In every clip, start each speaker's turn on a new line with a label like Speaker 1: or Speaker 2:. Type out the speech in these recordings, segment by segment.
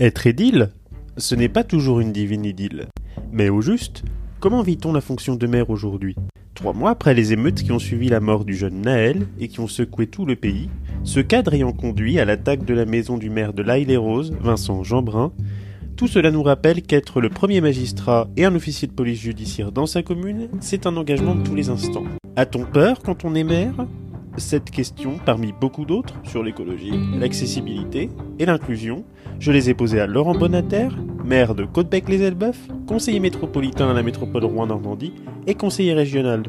Speaker 1: Être édile, ce n'est pas toujours une divine idylle. Mais au juste, comment vit-on la fonction de maire aujourd'hui? Trois mois après les émeutes qui ont suivi la mort du jeune Naël et qui ont secoué tout le pays, ce cadre ayant conduit à l'attaque de la maison du maire de l'Aille-les-Roses, Vincent Jeanbrun, tout cela nous rappelle qu'être le premier magistrat et un officier de police judiciaire dans sa commune, c'est un engagement de tous les instants. A-t-on peur quand on est maire? Cette question, parmi beaucoup d'autres, sur l'écologie, l'accessibilité et l'inclusion, je les ai posées à Laurent Bonater, maire de Côte-Bec-les-Elbeuf, conseiller métropolitain à la métropole Rouen-Normandie et conseiller régional.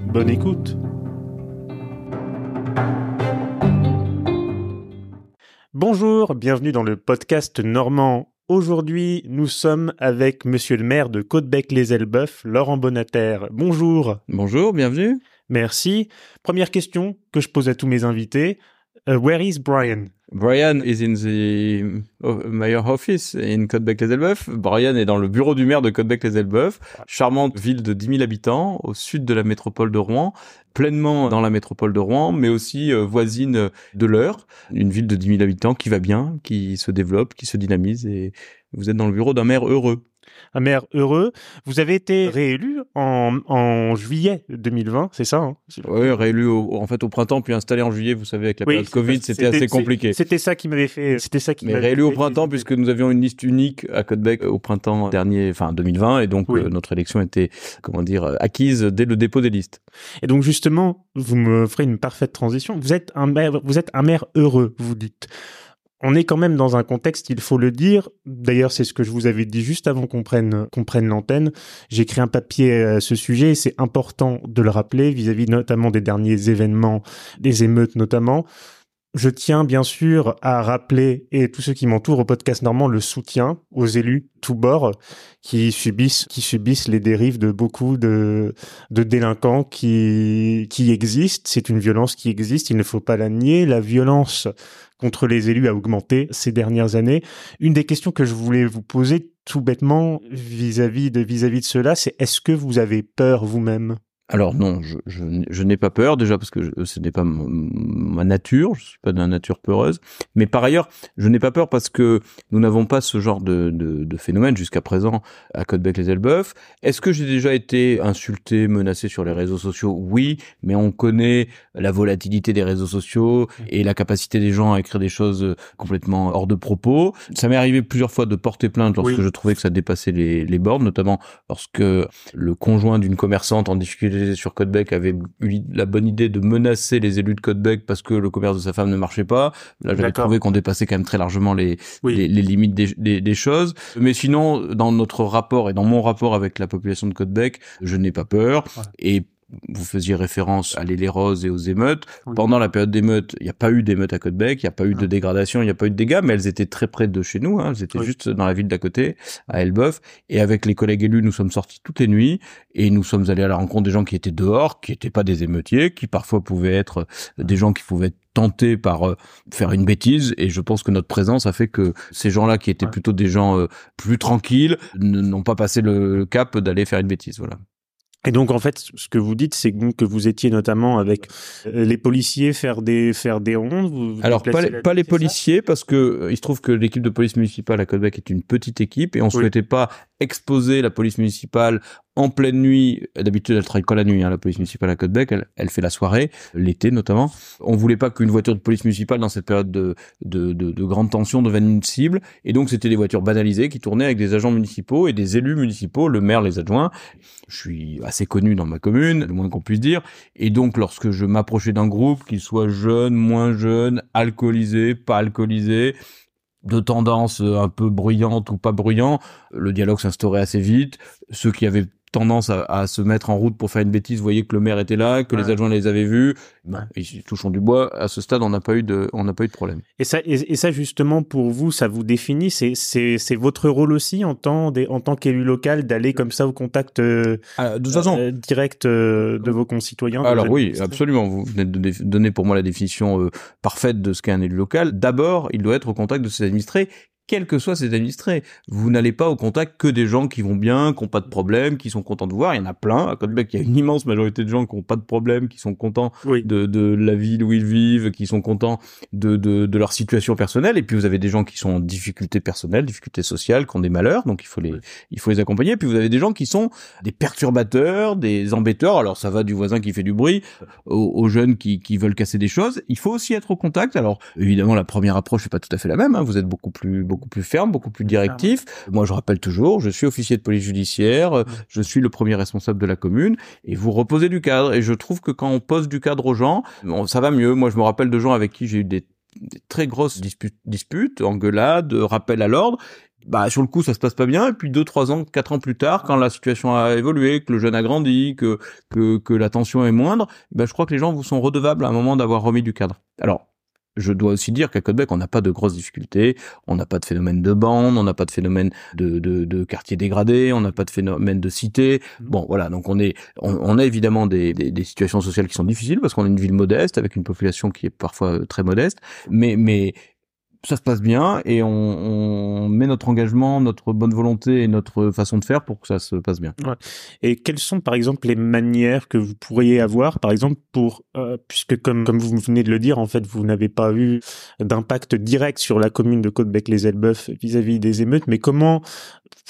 Speaker 1: Bonne écoute Bonjour, bienvenue dans le podcast normand Aujourd'hui, nous sommes avec monsieur le maire de Côte-Bec-les-Elbeuf, Laurent Bonater. Bonjour.
Speaker 2: Bonjour, bienvenue.
Speaker 1: Merci. Première question que je pose à tous mes invités. Uh, where is Brian?
Speaker 2: Brian is in the oh, mayor office in Côte-Bec-les-Elbeuf. Brian est dans le bureau du maire de Côte-Bec-les-Elbeuf, charmante ville de 10 000 habitants au sud de la métropole de Rouen, pleinement dans la métropole de Rouen, mais aussi euh, voisine de l'Eure, une ville de 10 000 habitants qui va bien, qui se développe, qui se dynamise et vous êtes dans le bureau d'un maire heureux
Speaker 1: un maire heureux. Vous avez été réélu en, en juillet 2020, c'est ça hein
Speaker 2: Oui, réélu en fait au printemps, puis installé en juillet. Vous savez, avec la période Covid, c'était assez compliqué.
Speaker 1: C'était ça qui m'avait fait. C'était ça qui.
Speaker 2: Mais réélu au printemps, puisque nous avions une liste unique à Côte-Bec au printemps dernier, enfin 2020, et donc euh, notre élection était, comment dire, acquise dès le dépôt des listes.
Speaker 1: Et donc justement, vous me ferez une parfaite transition. Vous êtes un maire, vous êtes un maire heureux, vous dites on est quand même dans un contexte, il faut le dire. D'ailleurs, c'est ce que je vous avais dit juste avant qu'on prenne, l'antenne. J'ai écrit un papier à ce sujet et c'est important de le rappeler vis-à-vis notamment des derniers événements, des émeutes notamment. Je tiens bien sûr à rappeler, et tous ceux qui m'entourent au podcast normand, le soutien aux élus tous bords qui subissent, les dérives de beaucoup de, délinquants qui, qui existent. C'est une violence qui existe, il ne faut pas la nier. La violence contre les élus a augmenté ces dernières années. Une des questions que je voulais vous poser tout bêtement vis-à-vis de, vis-à-vis de cela, c'est est-ce que vous avez peur vous-même?
Speaker 2: Alors non, je, je, je n'ai pas peur déjà parce que ce n'est pas ma nature, je suis pas d'une nature peureuse. Mais par ailleurs, je n'ai pas peur parce que nous n'avons pas ce genre de, de, de phénomène jusqu'à présent à Côte-Bec-les-Elbeuf. Est-ce que j'ai déjà été insulté, menacé sur les réseaux sociaux? Oui, mais on connaît la volatilité des réseaux sociaux et la capacité des gens à écrire des choses complètement hors de propos. Ça m'est arrivé plusieurs fois de porter plainte lorsque je trouvais que ça dépassait les, les bornes, notamment lorsque le conjoint d'une commerçante en difficulté sur Codebec avait eu la bonne idée de menacer les élus de Codebec parce que le commerce de sa femme ne marchait pas. Là, j'avais trouvé qu'on dépassait quand même très largement les, les, limites des, des, choses. Mais sinon, dans notre rapport et dans mon rapport avec la population de Codebec, je n'ai pas peur. Et vous faisiez référence à l'île roses et aux émeutes. Pendant la période d'émeutes, il n'y a pas eu d'émeutes à Côte-Bec, il n'y a pas eu de dégradation, il n'y a pas eu de dégâts, mais elles étaient très près de chez nous, hein. elles étaient juste dans la ville d'à côté, à Elbeuf. Et avec les collègues élus, nous sommes sortis toutes les nuits et nous sommes allés à la rencontre des gens qui étaient dehors, qui n'étaient pas des émeutiers, qui parfois pouvaient être des gens qui pouvaient être tentés par euh, faire une bêtise et je pense que notre présence a fait que ces gens-là qui étaient plutôt des gens euh, plus tranquilles n'ont pas passé le cap d'aller faire une bêtise voilà.
Speaker 1: Et donc en fait, ce que vous dites, c'est que vous étiez notamment avec euh, les policiers faire des faire des rondes. Vous,
Speaker 2: Alors pas les, pas les policiers parce que euh, il se trouve que l'équipe de police municipale à Québec est une petite équipe et on souhaitait pas exposer la police municipale en pleine nuit. D'habitude, elle travaille pas la nuit, hein, la police municipale à Côte-Bec. Elle, fait la soirée, l'été notamment. On voulait pas qu'une voiture de police municipale dans cette période de, de, de, de grande tension devienne une cible. Et donc, c'était des voitures banalisées qui tournaient avec des agents municipaux et des élus municipaux, le maire, les adjoints. Je suis assez connu dans ma commune, le moins qu'on puisse dire. Et donc, lorsque je m'approchais d'un groupe, qu'il soit jeune, moins jeune, alcoolisé, pas alcoolisé, de tendance un peu bruyante ou pas bruyant, le dialogue s'instaurait assez vite. Ceux qui avaient tendance à, à, se mettre en route pour faire une bêtise, voyez que le maire était là, que les adjoints les avaient vus. Ben, ils touchons du bois. À ce stade, on n'a pas eu de, on n'a pas eu de problème.
Speaker 1: Et ça, et, ça justement pour vous, ça vous définit? C'est, c'est, c'est votre rôle aussi en tant, en tant qu'élu local d'aller comme ça au contact euh,
Speaker 2: ah, de façon
Speaker 1: euh, direct euh, de vos concitoyens.
Speaker 2: Alors oui, absolument. Vous venez de donner pour moi la définition parfaite de ce qu'est un élu local. D'abord, il doit être au contact de ses administrés quels que soient ces administrés. Vous n'allez pas au contact que des gens qui vont bien, qui n'ont pas de problème, qui sont contents de voir. Il y en a plein. À Côte-Bec, il y a une immense majorité de gens qui n'ont pas de problème, qui sont contents de, de la ville où ils vivent, qui sont contents de, de, de, leur situation personnelle. Et puis vous avez des gens qui sont en difficulté personnelle, difficulté sociale, qui ont des malheurs, donc il faut les, il faut les accompagner. Et puis vous avez des gens qui sont des perturbateurs, des embêteurs. Alors ça va du voisin qui fait du bruit aux, aux jeunes qui, qui veulent casser des choses. Il faut aussi être au contact. Alors évidemment, la première approche n'est pas tout à fait la même. Hein. Vous êtes beaucoup plus, beaucoup plus ferme, beaucoup plus directif. Moi, je rappelle toujours, je suis officier de police judiciaire, je suis le premier responsable de la commune, et vous reposez du cadre. Et je trouve que quand on pose du cadre aux gens, bon, ça va mieux. Moi, je me rappelle de gens avec qui j'ai eu des, très grosses disputes, disputes, engueulades, rappels à l'ordre. Bah sur le coup ça se passe pas bien et puis deux trois ans quatre ans plus tard quand la situation a évolué que le jeune a grandi que que que la tension est moindre bah je crois que les gens vous sont redevables à un moment d'avoir remis du cadre alors je dois aussi dire qu'à Côte-Bec, on n'a pas de grosses difficultés, on n'a pas de phénomène de bande, on n'a pas de phénomène de, de, de quartier dégradé, on n'a pas de phénomène de cité. Mmh. Bon, voilà, donc on est, on, on a évidemment des, des, des, situations sociales qui sont difficiles parce qu'on est une ville modeste avec une population qui est parfois très modeste, mais mais ça se passe bien et on, met notre engagement, notre bonne volonté et notre façon de faire pour que ça se passe bien.
Speaker 1: Et quelles sont par exemple les manières que vous pourriez avoir, par exemple pour, euh, puisque comme comme vous venez de le dire, en fait vous n'avez pas eu d'impact direct sur la commune de Côte-Bec-les-Elbeuf vis-à-vis des émeutes, mais comment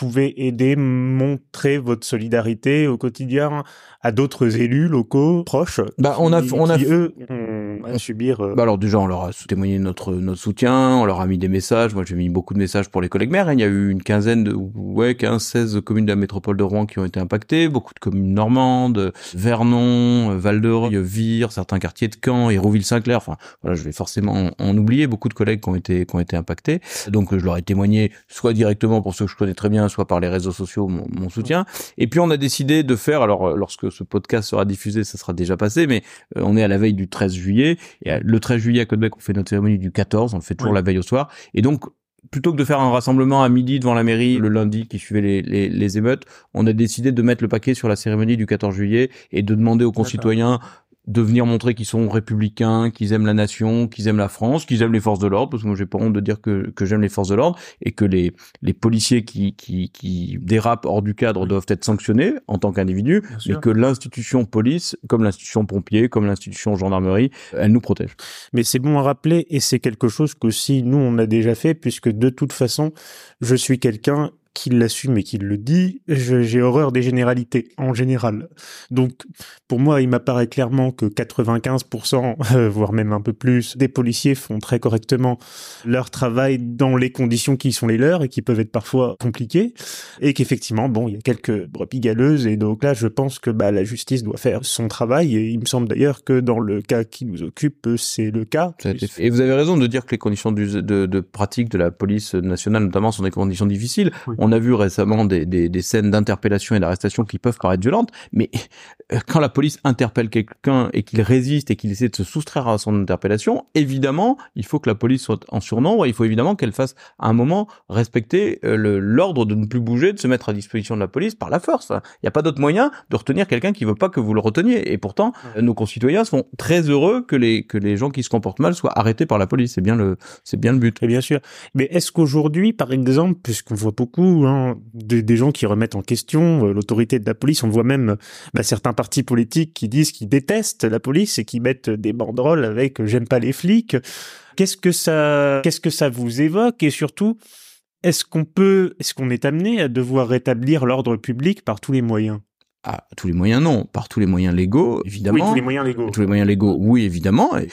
Speaker 1: pouvez aider, montrer votre solidarité au quotidien à d'autres élus locaux proches
Speaker 2: bah, on a,
Speaker 1: qui,
Speaker 2: on a,
Speaker 1: qui, eux, ont à subir. Euh...
Speaker 2: Bah alors déjà, on leur a témoigné notre notre soutien, on leur a mis des messages. Moi, j'ai mis beaucoup de messages pour les collègues maires. Il y a eu une quinzaine de, ouais, 15, 16 communes de la métropole de Rouen qui ont été impactées, beaucoup de communes normandes, Vernon, Val de Vire, certains quartiers de Caen, Hérouville-Saint-Clair. Enfin, voilà, je vais forcément en, en, oublier beaucoup de collègues qui ont été qui ont été impactés. Donc, je leur ai témoigné soit directement pour ceux que je connais très bien, soit par les réseaux sociaux mon, mon soutien. Et puis, on a décidé de faire. Alors, lorsque ce podcast sera diffusé, ça sera déjà passé, mais euh, on est à la veille du 13 juillet. Et le 13 juillet à Côte-Bec, on fait notre cérémonie du 14. On le fait toujours oui. la veille au soir. Et donc, plutôt que de faire un rassemblement à midi devant la mairie le lundi qui suivait les, les, les, émeutes, on a décidé de mettre le paquet sur la cérémonie du 14 juillet et de demander aux concitoyens de venir montrer qu'ils sont républicains, qu'ils aiment la nation, qu'ils aiment la France, qu'ils aiment les forces de l'ordre, parce que moi j'ai pas honte de dire que, que j'aime les forces de l'ordre, et que les, les policiers qui, qui, qui dérapent hors du cadre doivent être sanctionnés en tant qu'individus, mais que l'institution police, comme l'institution pompier, comme l'institution gendarmerie, elle nous protège.
Speaker 1: Mais c'est bon à rappeler, et c'est quelque chose qu'aussi nous on a déjà fait, puisque de toute façon, je suis quelqu'un qui l'assume et qui le dit, j'ai horreur des généralités en général. Donc pour moi, il m'apparaît clairement que 95%, euh, voire même un peu plus, des policiers font très correctement leur travail dans les conditions qui sont les leurs et qui peuvent être parfois compliquées, et qu'effectivement, bon, il y a quelques brebis galeuses, et donc là, je pense que bah, la justice doit faire son travail, et il me semble d'ailleurs que dans le cas qui nous occupe, c'est le cas.
Speaker 2: Et vous avez raison de dire que les conditions de, de, de pratique de la police nationale, notamment, sont des conditions difficiles. Oui. On a vu récemment des, des, des scènes d'interpellation et d'arrestation qui peuvent paraître violentes, mais euh, quand la police interpelle quelqu'un et qu'il résiste et qu'il essaie de se soustraire à son interpellation, évidemment, il faut que la police soit en surnombre, il faut évidemment qu'elle fasse à un moment respecter euh, l'ordre de ne plus bouger, de se mettre à disposition de la police par la force. Il n'y a pas d'autre moyen de retenir quelqu'un qui veut pas que vous le reteniez. Et pourtant, ouais. nos concitoyens sont très heureux que les que les gens qui se comportent mal soient arrêtés par la police. C'est bien le c'est bien le but.
Speaker 1: Et bien sûr. Mais est-ce qu'aujourd'hui, par exemple, puisqu'on voit beaucoup hein, des, gens qui remettent en question euh, l'autorité de la police. On voit même bah, certains partis politiques qui disent qu'ils détestent la police et qui mettent des banderoles avec euh, "j'aime pas les flics". Qu'est-ce que ça, qu'est-ce que ça vous évoque? Et surtout, est-ce qu'on peut, est-ce qu'on est amené à devoir rétablir l'ordre public par tous les moyens?
Speaker 2: À tous les moyens, non. Par tous les moyens légaux, évidemment. Oui,
Speaker 1: tous les moyens légaux.
Speaker 2: Tous les moyens légaux, oui, évidemment. Et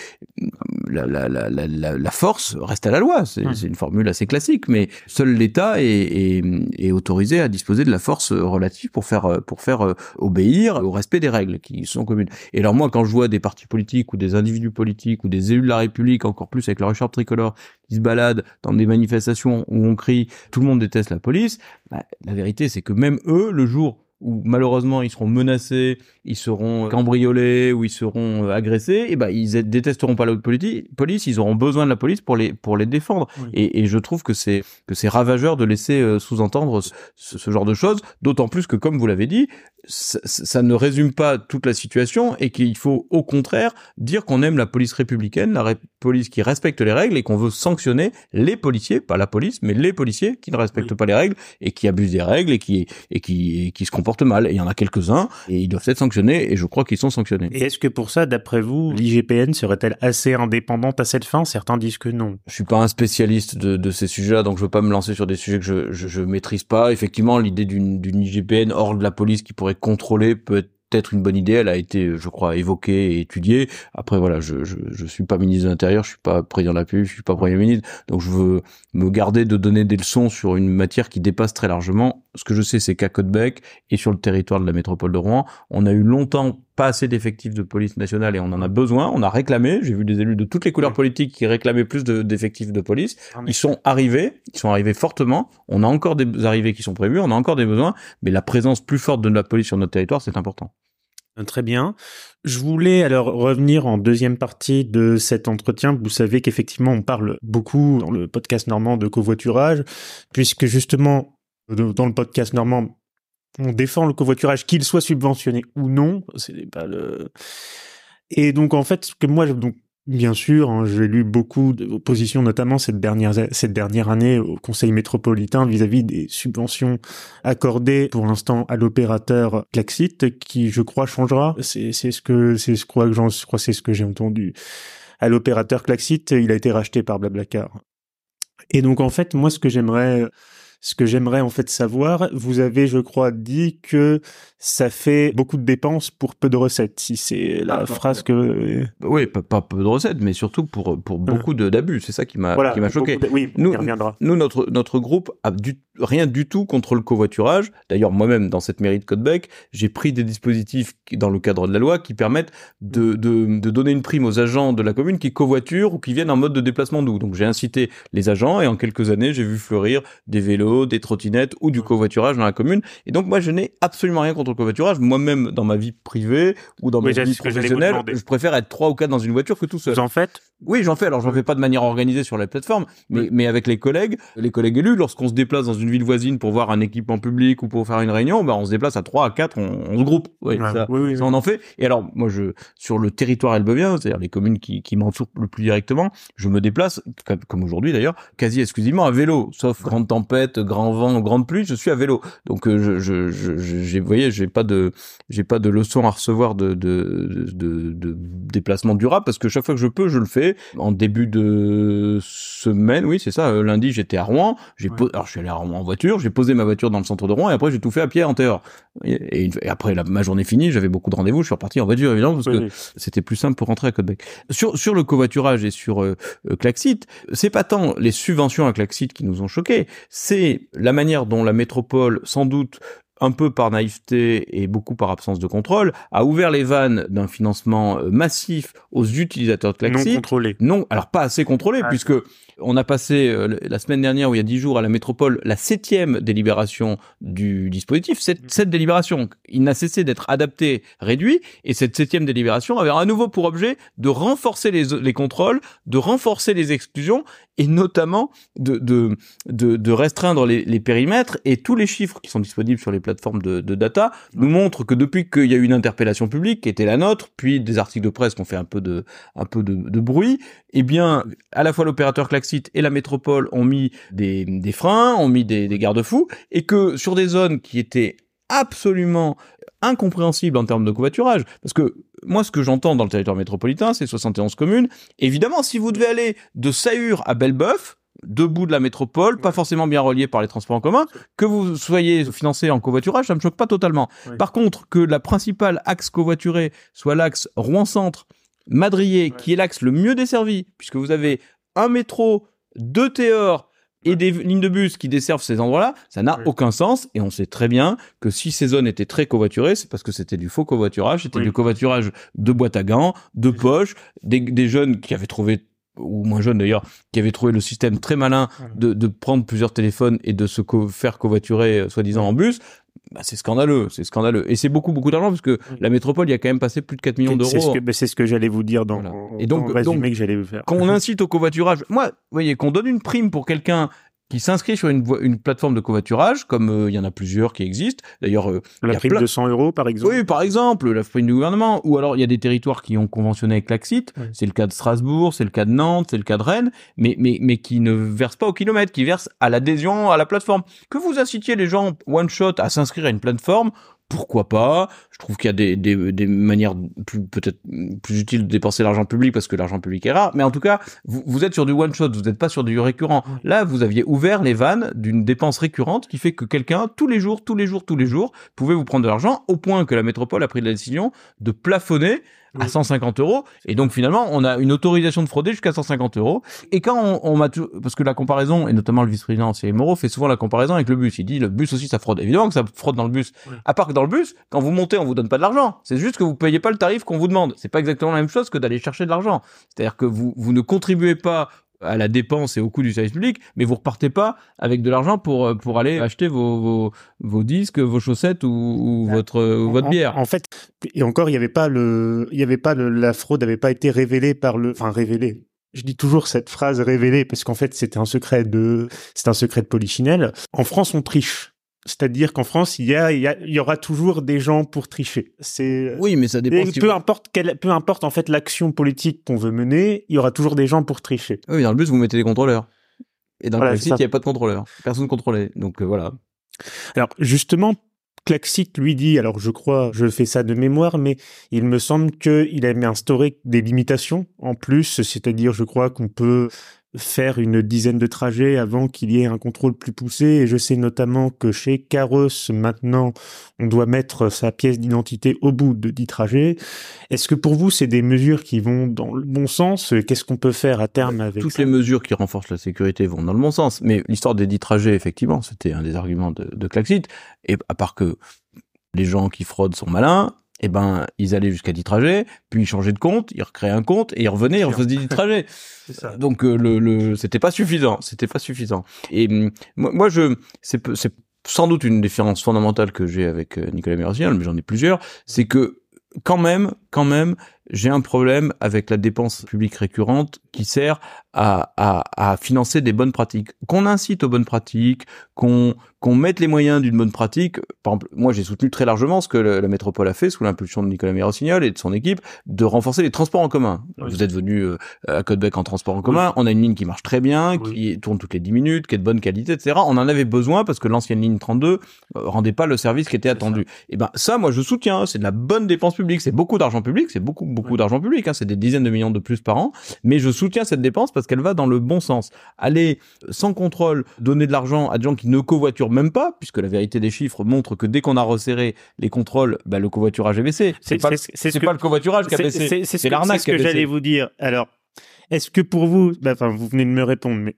Speaker 2: la, la, la, la, la force reste à la loi. C'est hum. une formule assez classique, mais seul l'État est, est, est, autorisé à disposer de la force relative pour faire, pour faire euh, obéir au respect des règles qui sont communes. Et alors moi, quand je vois des partis politiques ou des individus politiques ou des élus de la République, encore plus avec leur écharpe tricolore, qui se baladent dans des manifestations où on crie « tout le monde déteste la police bah, », la vérité, c'est que même eux, le jour où malheureusement ils seront menacés, ils seront cambriolés ou ils seront euh, agressés, et ben ils détesteront pas la police, ils auront besoin de la police pour les pour les défendre. Et, et, je trouve que c'est que c'est ravageur de laisser euh, sous-entendre ce, ce, genre de choses, d'autant plus que comme vous l'avez dit, ça, ça, ne résume pas toute la situation et qu'il faut au contraire dire qu'on aime la police républicaine, la police qui respecte les règles et qu'on veut sanctionner les policiers, pas la police, mais les policiers qui ne respectent pas les règles et qui abusent des règles et qui et qui et qui se comportent mal. Et il y en a quelques-uns et ils doivent être sanctionnés et je crois qu'ils sont sanctionnés.
Speaker 1: Et est-ce que pour ça, d'après vous, l'IGPN serait-elle assez indépendante à cette fin? Certains disent que non.
Speaker 2: Je suis pas un spécialiste de, de ces sujets-là, donc je veux pas me lancer sur des sujets que je je, je maîtrise pas. Effectivement, l'idée d'une d'une IGPN hors de la police qui pourrait contrôler peut être peut-être une bonne idée. Elle a été, je crois, évoquée et étudiée. Après, voilà, je, je, je suis pas ministre de l'Intérieur, je suis pas président de la République, je suis pas premier ministre. Donc, je veux me garder de donner des leçons sur une matière qui dépasse très largement. Ce que je sais, c'est qu'à Côte-Bec et sur le territoire de la métropole de Rouen, on a eu longtemps pas assez d'effectifs de police nationale et on en a besoin. On a réclamé. J'ai vu des élus de toutes les couleurs politiques qui réclamaient plus d'effectifs de, police. Ils sont arrivés. Ils sont arrivés fortement. On a encore des arrivées qui sont prévues. On a encore des besoins. Mais la présence plus forte de la police sur notre territoire, c'est important.
Speaker 1: Très bien. Je voulais alors revenir en deuxième partie de cet entretien. Vous savez qu'effectivement, on parle beaucoup dans le podcast normand de covoiturage, puisque justement, dans le podcast normand, on défend le covoiturage, qu'il soit subventionné ou non. Pas le. Et donc en fait, que moi, donc Bien sûr, hein, j'ai lu beaucoup de positions, notamment cette dernière cette dernière année au Conseil métropolitain vis-à-vis des subventions accordées pour l'instant à l'opérateur Klaxit, qui je crois changera. C'est ce que que c'est ce que j'ai entendu. À l'opérateur Klaxit, il a été racheté par Blablacar. Et donc en fait, moi ce que j'aimerais ce que j'aimerais en fait savoir, vous avez, je crois, dit que ça fait beaucoup de dépenses pour peu de recettes. Si c'est la ah, phrase que
Speaker 2: oui, pas, peu de recettes, mais surtout pour pour ah. beaucoup d'abus. C'est ça qui m'a qui m'a choqué.
Speaker 1: Oui, nous, reviendra.
Speaker 2: nous notre notre groupe a du, rien du tout contre le covoiturage. D'ailleurs, moi-même dans cette mairie de Côte-Bec, j'ai pris des dispositifs dans le cadre de la loi qui permettent de, de de donner une prime aux agents de la commune qui covoiturent ou qui viennent en mode de déplacement doux. Donc j'ai incité les agents et en quelques années, j'ai vu fleurir des vélos des trottinettes ou du covoiturage dans la commune. Et donc moi, je n'ai absolument rien contre le covoiturage. Moi-même, dans ma vie privée ou dans ma vie professionnelle, je préfère être trois ou quatre dans une voiture que tout seul.
Speaker 1: Vous en faites?
Speaker 2: Oui, j'en fais. Alors, j'en fais pas de manière organisée sur la plateforme, mais, mais avec les collègues, les collègues élus, lorsqu'on se déplace dans une ville voisine pour voir un équipement public ou pour faire une réunion, bah, on se déplace à trois, à quatre, on, se groupe. Oui, ça, on en fait. Et alors, moi, je sur le territoire elbevien, c'est-à-dire les communes qui, qui m'entourent le plus directement, je me déplace, comme aujourd'hui d'ailleurs, quasi exclusivement à vélo, sauf grande tempête, grand vent, grande pluie, je suis à vélo. Donc euh, je, je, je, j'ai, vous voyez, j'ai pas de, j'ai pas de leçons à recevoir de, de, de, de, déplacement durable parce que chaque fois que je peux, je le fais. En début de semaine, oui, c'est ça. Euh, lundi, j'étais à Rouen. J'ai, alors je suis allé à Rouen en voiture. J'ai posé ma voiture dans le centre de Rouen et après j'ai tout fait à pied en terre. Et, après ma journée finie, j'avais beaucoup de rendez-vous. Je suis reparti en voiture évidemment parce que c'était plus simple pour rentrer à Côte-Bec. Sur sur le covoiturage et sur euh, Klaxit, c'est pas tant les subventions à Klaxit qui nous ont choqués, c'est la manière dont la métropole, sans doute un peu par naïveté et beaucoup par absence de contrôle, a ouvert les vannes d'un financement euh, massif aux utilisateurs de Klaxit.
Speaker 1: Non contrôlés.
Speaker 2: Non, alors pas assez contrôlé, ah. puisque on a passé euh, la semaine dernière, ou il y a dix jours, à la métropole, la septième délibération du dispositif. Cette, cette délibération, il n'a cessé d'être adapté, réduit, et cette septième délibération avait à nouveau pour objet de renforcer les, les contrôles, de renforcer les exclusions, et notamment de, de, de, de restreindre les, les, périmètres. Et tous les chiffres qui sont disponibles sur les plateformes de, de data nous montrent que depuis qu'il y a eu une interpellation publique, qui était la nôtre, puis des articles de presse qui ont fait un peu de, un peu de, de bruit, eh bien, à la fois l'opérateur Klaxit et la métropole ont mis des, des freins, ont mis des, des garde-fous, et que sur des zones qui étaient absolument incompréhensibles en termes de covoiturage, parce que moi, ce que j'entends dans le territoire métropolitain, c'est 71 communes. Évidemment, si vous devez aller de Sahure à Belbeuf, debout de la métropole, pas forcément bien relié par les transports en commun, que vous soyez financé en covoiturage, ça me choque pas totalement. Par contre, que la principale axe covoituré soit l'axe Rouen-Centre, Madrier, qui est l'axe le mieux desservi, puisque vous avez un métro, deux TER et des lignes de bus qui desservent ces endroits-là, ça n'a aucun sens. Et on sait très bien que si ces zones étaient très covoiturées, c'est parce que c'était du faux covoiturage, c'était du covoiturage de boîte à gants, de poche, des, des jeunes qui avaient trouvé ou moins jeunes d'ailleurs, qui avaient trouvé le système très malin de, de prendre plusieurs téléphones et de se faire covoiturer, euh, soi-disant, en bus bah, c'est scandaleux, c'est scandaleux. Et c'est beaucoup, beaucoup d'argent parce que la métropole, il y a quand même passé plus de 4 millions d'euros.
Speaker 1: C'est ce que, bah, c'est ce que j'allais vous dire dans,
Speaker 2: et donc,
Speaker 1: dans le que j'allais vous faire.
Speaker 2: Quand on incite au covoiturage, moi, vous voyez, qu'on donne une prime pour quelqu'un qui s'inscrit sur une, une plateforme de covoiturage, comme euh, il y en a plusieurs qui existent. D'ailleurs, euh,
Speaker 1: la prime de 100 euros, par exemple.
Speaker 2: Oui, par exemple, la prime du gouvernement. Ou alors, il y a des territoires qui ont conventionné avec l'Axit. C'est le cas de Strasbourg, c'est le cas de Nantes, c'est le cas de Rennes, mais, mais, mais qui ne versent pas au kilomètre, qui versent à l'adhésion à la plateforme. Que vous incitiez les gens one shot à s'inscrire à une plateforme, pourquoi pas Je trouve qu'il y a des, des, des manières plus peut-être plus utiles de dépenser l'argent public parce que l'argent public est rare. Mais en tout cas, vous, vous êtes sur du one shot, vous n'êtes pas sur du récurrent. Là, vous aviez ouvert les vannes d'une dépense récurrente qui fait que quelqu'un tous les jours, tous les jours, tous les jours, pouvait vous prendre de l'argent au point que la métropole a pris la décision de plafonner à 150 euros. Et donc finalement, on a une autorisation de frauder jusqu'à 150 euros. Et quand on, on m'a parce que la comparaison, et notamment le vice-président c'est Moreau fait souvent la comparaison avec le bus. Il dit le bus aussi ça fraude. Évidemment que ça fraude dans le bus. À part que dans le bus, quand vous montez, on vous donne pas de l'argent. C'est juste que vous payez pas le tarif qu'on vous demande. C'est pas exactement la même chose que d'aller chercher de l'argent. C'est-à-dire que vous, vous ne contribuez pas à la dépense et au coût du service public, mais vous repartez pas avec de l'argent pour euh, pour aller acheter vos vos, vos disques, vos chaussettes ou, ou votre ou votre bière.
Speaker 1: En, fait, et encore, il y avait pas le, il y avait pas le, la fraude n'avait pas été révélée par le, enfin révélée. Je dis toujours cette phrase révélée parce qu'en fait c'était un secret de, c'est un secret de polichinelle. En France, on triche. C'est-à-dire qu'en France, il y, a, il y, a, il y aura toujours des gens pour tricher. C'est
Speaker 2: oui, mais ça dépend.
Speaker 1: peu importe quelle, peu importe en fait l'action politique qu'on veut mener, il y aura toujours des gens pour tricher.
Speaker 2: Oui, dans le bus, vous mettez des contrôleurs. Et dans le site, il n'y a pas de contrôleurs. Personne ne contrôlait. Donc euh, voilà.
Speaker 1: Alors justement, Klaxit lui dit, alors je crois, je fais ça de mémoire, mais il me semble qu'il a instauré des limitations en plus, c'est-à-dire je crois qu'on peut faire une dizaine de trajets avant qu'il y ait un contrôle plus poussé. Et je sais notamment que chez Caros, maintenant, on doit mettre sa pièce d'identité au bout de dix trajets. Est-ce que pour vous, c'est des mesures qui vont dans le bon sens? Qu'est-ce qu'on peut faire à terme avec
Speaker 2: Toutes les mesures qui renforcent la sécurité vont dans le bon sens. Mais l'histoire des dix trajets, effectivement, c'était un des arguments de, de Klaxit. Et à part que les gens qui fraudent sont malins, eh ben, ils allaient jusqu'à 10 trajets, puis ils changeaient de compte, ils recréaient un compte et ils revenaient, ils refaisaient 10 trajets. Ça. Donc euh, le, le c'était pas suffisant, c'était pas suffisant. Et hum, moi, moi, je c'est c'est sans doute une différence fondamentale que j'ai avec euh, Nicolas Mérassignol, mais j'en ai plusieurs, c'est que quand même, quand même, j'ai un problème avec la dépense publique récurrente qui sert à, à, à financer des bonnes pratiques. Qu'on incite aux bonnes pratiques, qu'on qu'on mette les moyens d'une bonne pratique. Par exemple, moi j'ai soutenu très largement ce que la, la métropole a fait sous l'impulsion de Nicolas Mérossignol et de son équipe de renforcer les transports en commun. Oui. Vous êtes venu euh, à Côte-Bec en transport en commun, oui. on a une ligne qui marche très bien, oui. qui tourne toutes les 10 minutes, qui est de bonne qualité, etc. On en avait besoin parce que l'ancienne ligne 32 euh, rendait pas le service qui était attendu. Et ben ça, moi je soutiens, c'est de la bonne dépense publique, c'est beaucoup d'argent public, c'est beaucoup beaucoup d'argent public, hein, c'est des dizaines de millions de plus par an, mais je soutiens cette dépense parce qu'elle va dans le bon sens. Aller sans contrôle donner de l'argent à des gens qui ne covoiturent même pas, puisque la vérité des chiffres montre que dès qu'on a resserré les contrôles, bah, le covoiturage est baissé. C'est pas, c'est pas le covoiturage qui a baissé, c'est l'arnaque.
Speaker 1: C'est ce que j'allais vous dire. Alors, est-ce que pour vous, bah, enfin, vous venez de me répondre, mais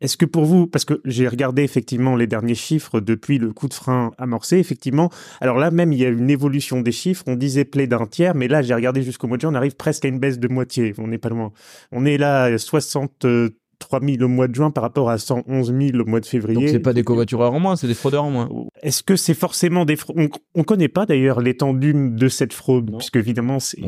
Speaker 1: est-ce que pour vous, parce que j'ai regardé effectivement les derniers chiffres depuis le coup de frein amorcé, effectivement, alors là même il y a une évolution des chiffres, on disait plaie d'un tiers, mais là j'ai regardé jusqu'au mois de juin, on arrive presque à une baisse de moitié, on n'est pas loin. On est là à 60 3000 au mois de juin par rapport à 111 000 au mois de février.
Speaker 2: Donc c'est pas des covoitureurs en moins, c'est des fraudeurs en moins.
Speaker 1: Est-ce que c'est forcément des fraudes? On, on connaît pas d'ailleurs l'étendue de cette fraude, non. puisque évidemment c'est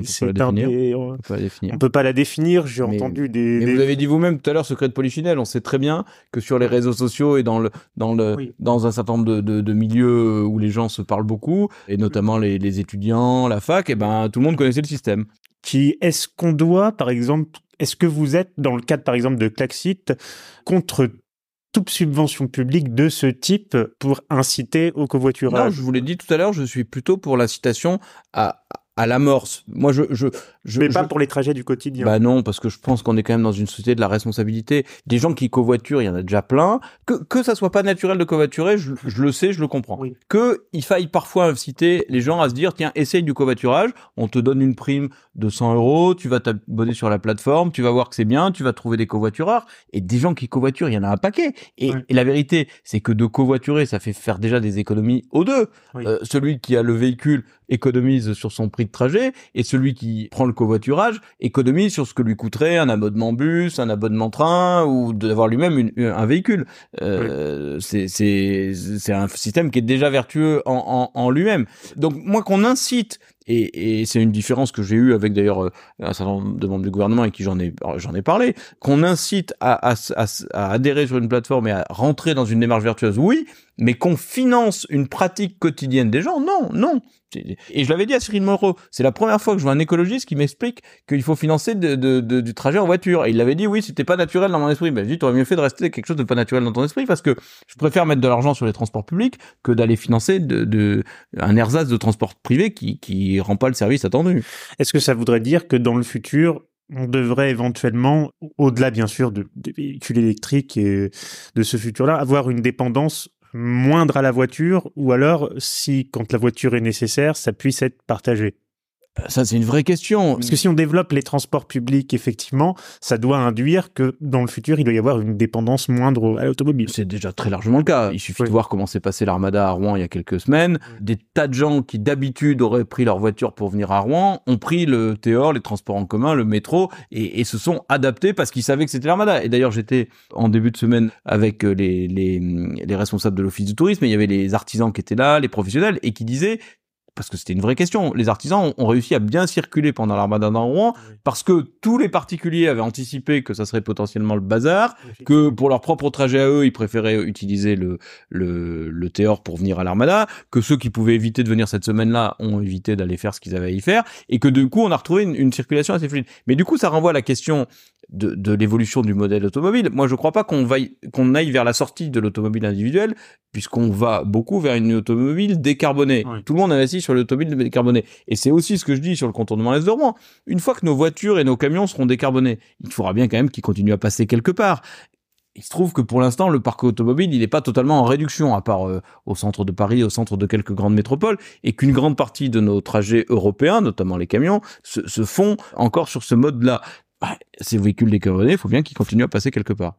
Speaker 2: un des...
Speaker 1: On peut, on peut pas la définir. J'ai entendu des.
Speaker 2: Mais
Speaker 1: des...
Speaker 2: vous avez dit vous-même tout à l'heure secret de polichinelle. On sait très bien que sur les réseaux sociaux et dans le dans le oui. dans un certain nombre de, de, de, milieux où les gens se parlent beaucoup et notamment les, les étudiants, la fac, et eh ben tout le monde connaissait le système.
Speaker 1: Qui est-ce qu'on doit par exemple est-ce que vous êtes, dans le cadre par exemple de Klaxit, contre toute subvention publique de ce type pour inciter au covoiturage?
Speaker 2: Non, je vous l'ai dit tout à l'heure, je suis plutôt pour l'incitation à, à l'amorce. Moi, je, je, je
Speaker 1: mais pas pour les trajets du quotidien.
Speaker 2: Bah non, parce que je pense qu'on est quand même dans une société de la responsabilité. Des gens qui covoiturent, il y en a déjà plein. Que que ça soit pas naturel de covoiturer, je, je le sais, je le comprends. Oui. Que il faille parfois inciter les gens à se dire tiens, essaye du covoiturage. On te donne une prime de 100 euros, tu vas t'abonner sur la plateforme, tu vas voir que c'est bien, tu vas trouver des covoitureurs et des gens qui covoiturent, il y en a un paquet. Et, oui. et la vérité, c'est que de covoiturer, ça fait faire déjà des économies aux deux. Oui. Euh, celui qui a le véhicule économise sur son prix de trajet et celui qui prend le covoiturage économise sur ce que lui coûterait un abonnement bus, un abonnement train ou d'avoir lui-même un véhicule. Euh, C'est c'est un système qui est déjà vertueux en, en, en lui-même. Donc moi qu'on incite et, et c'est une différence que j'ai eue avec d'ailleurs euh, un certain nombre de membres du gouvernement et qui j'en ai j'en ai parlé, qu'on incite à, à, à, à, adhérer sur une plateforme et à rentrer dans une démarche vertueuse, oui, mais qu'on finance une pratique quotidienne des gens, non, non. Et je l'avais dit à Cyril Moreau, c'est la première fois que je vois un écologiste qui m'explique qu'il faut financer de, du trajet en voiture. Et il l'avait dit, oui, c'était pas naturel dans mon esprit. Ben, je dis, t'aurais mieux fait de rester quelque chose de pas naturel dans ton esprit parce que je préfère mettre de l'argent sur les transports publics que d'aller financer de, un ersatz de transport privé qui, qui rend pas le service attendu.
Speaker 1: Est-ce que ça voudrait dire que dans le futur, on devrait éventuellement, au-delà bien sûr de, des véhicules électriques et de ce futur-là, avoir une dépendance moindre à la voiture ou alors si quand la voiture est nécessaire, ça puisse être partagé
Speaker 2: ça, c'est une vraie question.
Speaker 1: Parce que si on développe les transports publics, effectivement, ça doit induire que dans le futur, il doit y avoir une dépendance moindre à l'automobile.
Speaker 2: C'est déjà très largement le cas. Il suffit oui. de voir comment s'est passé l'Armada à Rouen il y a quelques semaines. Des tas de gens qui d'habitude auraient pris leur voiture pour venir à Rouen ont pris le TEOR, les transports en commun, le métro, et, et se sont adaptés parce qu'ils savaient que c'était l'Armada. Et d'ailleurs, j'étais en début de semaine avec les, les, les responsables de l'Office du tourisme, et il y avait les artisans qui étaient là, les professionnels, et qui disaient parce que c'était une vraie question. Les artisans ont réussi à bien circuler pendant l'armada dans Rouen parce que tous les particuliers avaient anticipé que ça serait potentiellement le bazar, que pour leur propre trajet à eux, ils préféraient utiliser le le, le théor pour venir à l'armada, que ceux qui pouvaient éviter de venir cette semaine-là ont évité d'aller faire ce qu'ils avaient à y faire, et que du coup on a retrouvé une, une circulation assez fluide. Mais du coup ça renvoie à la question de, de l'évolution du modèle automobile. Moi, je ne crois pas qu'on qu'on aille vers la sortie de l'automobile individuelle, puisqu'on va beaucoup vers une automobile décarbonée. Oui. Tout le monde investit sur l'automobile décarbonée. Et c'est aussi ce que je dis sur le contournement Est Rouen. Une fois que nos voitures et nos camions seront décarbonés, il faudra bien quand même qu'ils continuent à passer quelque part. Il se trouve que pour l'instant, le parc automobile, il n'est pas totalement en réduction, à part euh, au centre de Paris, au centre de quelques grandes métropoles, et qu'une grande partie de nos trajets européens, notamment les camions, se, se font encore sur ce mode-là bah, ces véhicules décarbonés, il faut bien qu'ils continuent à passer quelque part.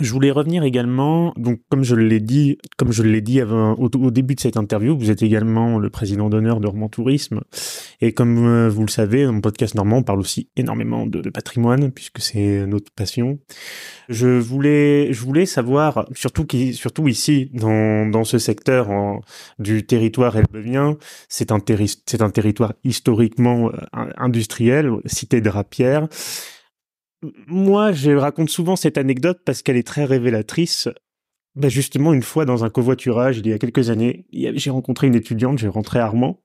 Speaker 1: Je voulais revenir également, donc comme je l'ai dit, comme je l'ai dit au, début de cette interview, vous êtes également le président d'honneur de Roman Tourisme, et comme euh, vous le savez, mon podcast Normand, on parle aussi énormément de, patrimoine puisque c'est notre passion. Je voulais, je voulais savoir, surtout qui, surtout ici dans dans ce secteur du territoire elbevien, c'est un c'est un territoire historiquement euh, industriel, cité de Rapierre moi, je raconte souvent cette anecdote parce qu'elle est très révélatrice. Ben justement, une fois dans un covoiturage, il y a quelques années, j'ai rencontré une étudiante, j'ai rentré à Armand.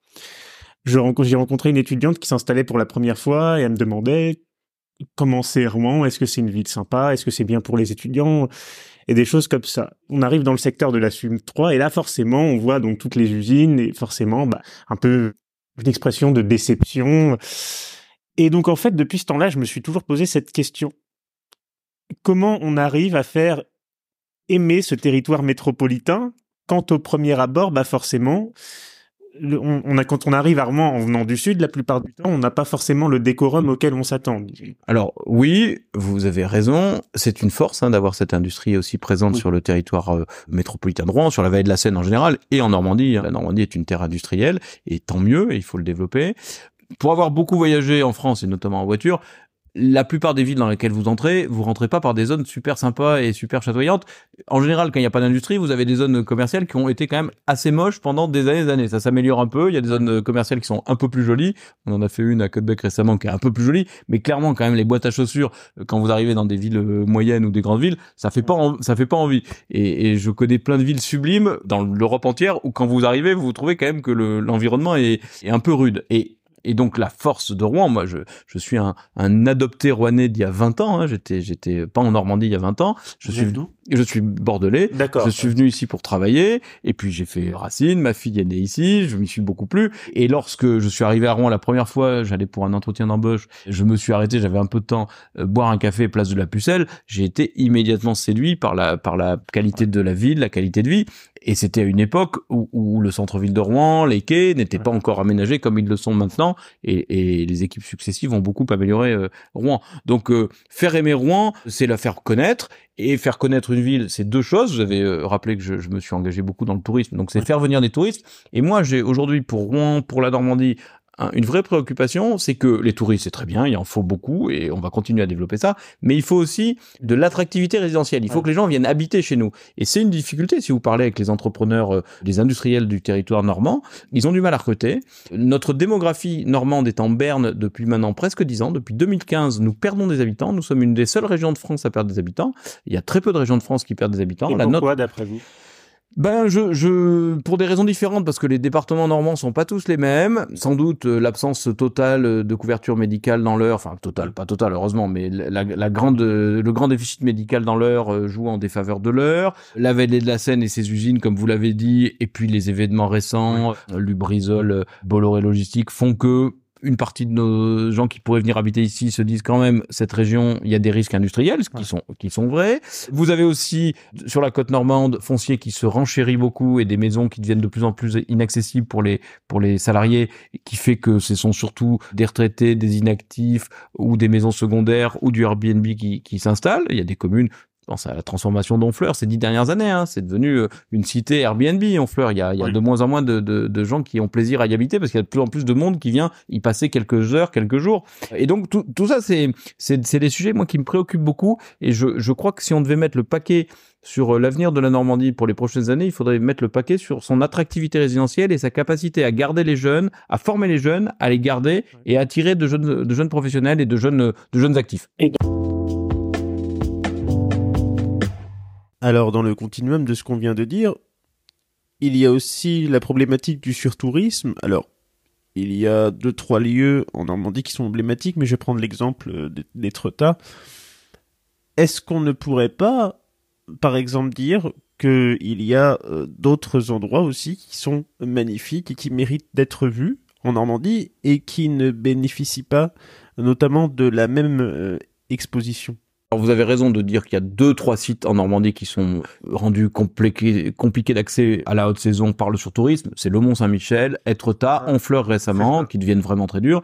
Speaker 1: J'ai rencontré une étudiante qui s'installait pour la première fois et elle me demandait comment c'est Rouen, est-ce que c'est une ville sympa, est-ce que c'est bien pour les étudiants? et des choses comme ça. On arrive dans le secteur de la SUM 3 et là forcément on voit donc toutes les usines et forcément bah, un peu une expression de déception. Et donc, en fait, depuis ce temps-là, je me suis toujours posé cette question. Comment on arrive à faire aimer ce territoire métropolitain quand au premier abord, bah forcément, le, on, on, a quand on arrive à Rouen en venant du sud, la plupart du temps, on n'a pas forcément le décorum auquel on s'attend.
Speaker 2: Alors oui, vous avez raison, c'est une force hein, d'avoir cette industrie aussi présente oui. sur le territoire euh, métropolitain de Rouen, sur la vallée de la Seine en général, et en Normandie. Hein. La Normandie est une terre industrielle, et tant mieux, et il faut le développer pour avoir beaucoup voyagé en France et notamment en voiture, la plupart des villes dans lesquelles vous entrez, vous rentrez pas par des zones super sympas et super chatoyantes. En général, quand il n'y a pas d'industrie, vous avez des zones commerciales qui ont été quand même assez moches pendant des années et des années. Ça s'améliore un peu. Il y a des zones commerciales qui sont un peu plus jolies. On en a fait une à Quebec récemment qui est un peu plus jolie, mais clairement quand même les boîtes à chaussures quand vous arrivez dans des villes moyennes ou des grandes villes, ça fait pas ça fait pas envie. Et, je connais plein de villes sublimes dans l'Europe entière où quand vous arrivez, vous, trouvez quand même que l'environnement est, un peu rude. Et donc la force de Rouen, moi je, je suis un, un adopté rouennais d'il y a 20 ans, hein. j'étais j'étais pas en Normandie il y a 20 ans, je suis venu, je suis bordelais, je suis venu ici pour travailler. Et puis j'ai fait Racine, ma fille est née ici, je m'y suis beaucoup plu. Et lorsque je suis arrivé à Rouen la première fois, j'allais pour un entretien d'embauche, je me suis arrêté, j'avais un peu de temps euh, boire un café place de la Pucelle, j'ai été immédiatement séduit par la par la qualité de la ville, la qualité de vie. Et c'était à une époque où, où le centre-ville de Rouen, les quais n'étaient pas encore aménagés comme ils le sont maintenant et, et les équipes successives ont beaucoup amélioré euh, Rouen. Donc euh, faire aimer Rouen, c'est la faire connaître et faire connaître une ville, c'est deux choses. Vous avez euh, rappelé que je, je, me suis engagé beaucoup dans le tourisme, donc c'est faire venir des touristes. Et moi, j'ai aujourd'hui pour Rouen, pour la Normandie, une vraie préoccupation, c'est que les touristes, c'est très bien, il en faut beaucoup et on va continuer à développer ça, mais il faut aussi de l'attractivité résidentielle. Il faut que les gens viennent habiter chez nous. Et c'est une difficulté si vous parlez avec les entrepreneurs, euh, les industriels du territoire normand, ils ont du mal à recruter. Notre démographie normande est en berne depuis maintenant presque 10 ans. Depuis 2015, nous perdons des habitants. Nous sommes une des seules régions de France à perdre des habitants. Il y a très peu de régions de France qui perdent des habitants.
Speaker 1: Et pourquoi, d'après vous?
Speaker 2: Ben, je, je, pour des raisons différentes, parce que les départements normands sont pas tous les mêmes. Sans doute euh, l'absence totale de couverture médicale dans l'heure, enfin totale, pas totale heureusement, mais la, la grande, le grand déficit médical dans l'heure euh, joue en défaveur de l'heure. La vallée de la Seine et ses usines, comme vous l'avez dit, et puis les événements récents, Lubrizol, Bolloré Logistique, font que une partie de nos gens qui pourraient venir habiter ici se disent quand même cette région, il y a des risques industriels qui sont qui sont vrais. Vous avez aussi sur la côte normande foncier qui se renchérit beaucoup et des maisons qui deviennent de plus en plus inaccessibles pour les pour les salariés, qui fait que ce sont surtout des retraités, des inactifs ou des maisons secondaires ou du Airbnb qui, qui s'installent. Il y a des communes pense à la transformation d'Honfleur ces dix dernières années. Hein. C'est devenu euh, une cité Airbnb, Honfleur. Il y a, il y a de moins en moins de, de, de, gens qui ont plaisir à y habiter parce qu'il y a de plus en plus de monde qui vient y passer quelques heures, quelques jours. Et donc tout, tout ça, c'est, c'est, c'est des sujets moi qui me préoccupent beaucoup. Et je, je crois que si on devait mettre le paquet sur euh, l'avenir de la Normandie pour les prochaines années, il faudrait mettre le paquet sur son attractivité résidentielle et sa capacité à garder les jeunes, à former les jeunes, à les garder et à attirer de jeunes, de jeunes professionnels et de jeunes, de jeunes actifs.
Speaker 1: Alors, dans le continuum de ce qu'on vient de dire, il y a aussi la problématique du surtourisme. Alors, il y a deux, trois lieux en Normandie qui sont emblématiques, mais je vais prendre l'exemple d'Étretat. Est-ce qu'on ne pourrait pas, par exemple, dire qu'il y a euh, d'autres endroits aussi qui sont magnifiques et qui méritent d'être vus en Normandie et qui ne bénéficient pas notamment de la même euh, exposition?
Speaker 2: Vous avez raison de dire qu'il y a deux, trois sites en Normandie qui sont rendus compliqués, d'accès à la haute saison par le surtourisme. C'est le Mont Saint-Michel, Etretat, Honfleur récemment, qui deviennent vraiment très durs.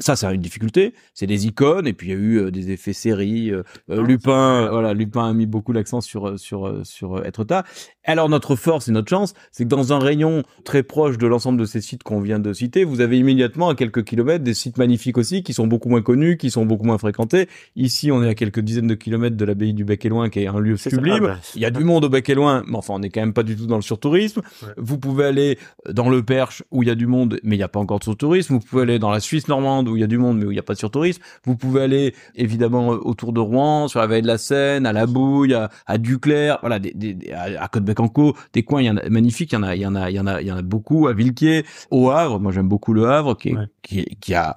Speaker 2: Ça, c'est une difficulté. C'est des icônes et puis il y a eu euh, des effets séries. Euh, euh, Lupin, voilà, Lupin a mis beaucoup l'accent sur sur sur Etretat. Alors notre force et notre chance, c'est que dans un rayon très proche de l'ensemble de ces sites qu'on vient de citer, vous avez immédiatement à quelques kilomètres des sites magnifiques aussi qui sont beaucoup moins connus, qui sont beaucoup moins fréquentés. Ici, on est à quelques dizaines de kilomètres de l'abbaye du Bec et Loin, qui est un lieu sublime. Ah bah, il y a du monde au Bec et Loin, mais enfin, on n'est quand même pas du tout dans le surtourisme. Vous pouvez aller dans le Perche où il y a du monde, mais il n'y a pas encore de surtourisme. Vous pouvez aller dans la Suisse normande où il y a du monde, mais où il n'y a pas de surtourisme. Vous pouvez aller évidemment autour de Rouen, sur la vallée de la Seine, à la Bouille, à, Duclair, voilà, des, des, à, à Côte-Bec-en-Caux, des coins, il y en a magnifiques, il y en a, il y en a, il y en a, il y en a beaucoup à Villequier, au Havre. Moi, j'aime beaucoup le Havre, qui, qui, qui a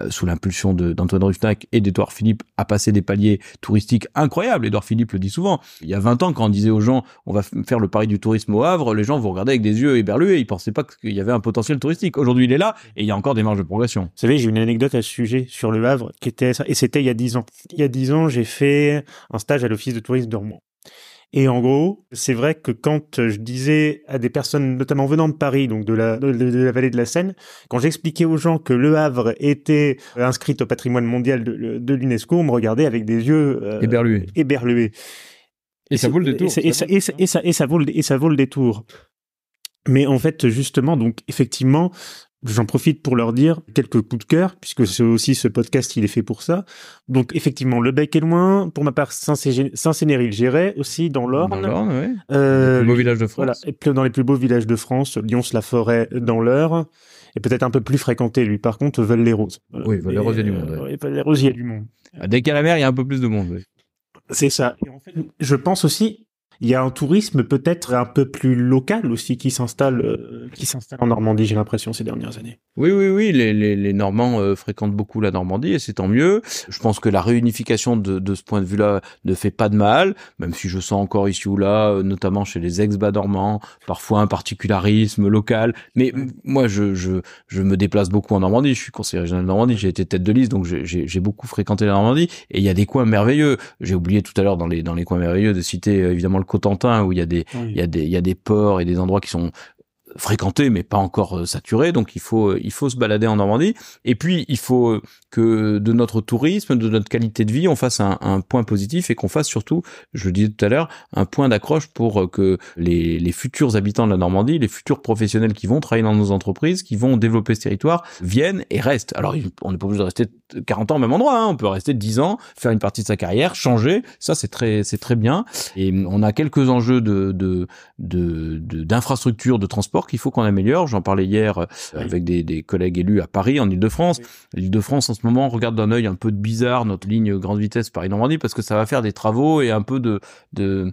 Speaker 2: euh, sous l'impulsion d'Antoine Rufnac et d'Edouard Philippe, a passé des paliers touristiques incroyables. Edouard Philippe le dit souvent. Il y a 20 ans, quand on disait aux gens, on va faire le pari du tourisme au Havre, les gens vous regardaient avec des yeux éberlués. Ils pensaient pas qu'il y avait un potentiel touristique. Aujourd'hui, il est là et il y a encore des marges de progression. Vous
Speaker 1: savez, j'ai une anecdote à ce sujet sur le Havre qui était et c'était il y a 10 ans. Il y a 10 ans, j'ai fait un stage à l'office de tourisme de Rouen. Et en gros, c'est vrai que quand je disais à des personnes, notamment venant de Paris, donc de la, de, la vallée de la Seine, quand j'expliquais aux gens que Le Havre était inscrit au patrimoine mondial de, de l'UNESCO, on me regardait avec des yeux
Speaker 2: euh, éberlués.
Speaker 1: éberlués.
Speaker 2: Et, ça vaut le détour.
Speaker 1: Et ça, et, ça, et, ça, et ça vaut le, et ça vaut le détour. Mais en fait, justement, donc effectivement, J'en profite pour leur dire quelques coups de cœur, puisque c'est aussi ce podcast, il est fait pour ça. Donc, effectivement, le bec est loin. Pour ma part, Saint-Cénéry-le-Géret aussi, dans l'Orne.
Speaker 2: Dans l'Orne, oui. Euh, les plus beaux villages de France. Voilà,
Speaker 1: dans les plus beaux villages de France, Lyons-la-Forêt dans l'Eure. Et peut-être un peu plus fréquenté, lui, par contre, Val-les-Roses.
Speaker 2: Oui, Val-les-Roses, il y a du monde.
Speaker 1: Oui, Val-les-Roses, il y a du monde.
Speaker 2: Dès qu'à la mer, il y a un peu plus de monde.
Speaker 1: C'est ça. Et en fait, je pense aussi, il y a un tourisme peut-être un peu plus local aussi qui s'installe euh, qui s'installe en Normandie, j'ai l'impression ces dernières années.
Speaker 2: Oui, oui, oui, les, les, les Normands euh, fréquentent beaucoup la Normandie et c'est tant mieux. Je pense que la réunification de, de ce point de vue-là ne fait pas de mal, même si je sens encore ici ou là, euh, notamment chez les ex-bas normands, parfois un particularisme local. Mais moi, je, je, je me déplace beaucoup en Normandie. Je suis conseiller régional de Normandie, j'ai été tête de liste, donc j'ai beaucoup fréquenté la Normandie et il y a des coins merveilleux. J'ai oublié tout à l'heure dans les dans les coins merveilleux de citer évidemment le Cotentin où il y a des il y a des il y a des ports et des endroits qui sont fréquenté mais pas encore saturé, donc il faut il faut se balader en Normandie. Et puis il faut que de notre tourisme, de notre qualité de vie, on fasse un, un point positif et qu'on fasse surtout, je le disais tout à l'heure, un point d'accroche pour que les, les futurs habitants de la Normandie, les futurs professionnels qui vont travailler dans nos entreprises, qui vont développer ce territoire, viennent et restent. Alors on n'est pas obligé de rester 40 ans au même endroit, hein. on peut rester 10 ans, faire une partie de sa carrière, changer, ça c'est très c'est très bien. Et on a quelques enjeux de de d'infrastructures de, de, transport qu'il faut qu'on améliore. J'en parlais hier euh, avec des, des, collègues élus à Paris, en Ile-de-France. L'Île-de-France en ce moment regarde d'un œil un peu bizarre notre ligne grande vitesse Paris-Normandie parce que ça va faire des travaux et un peu de de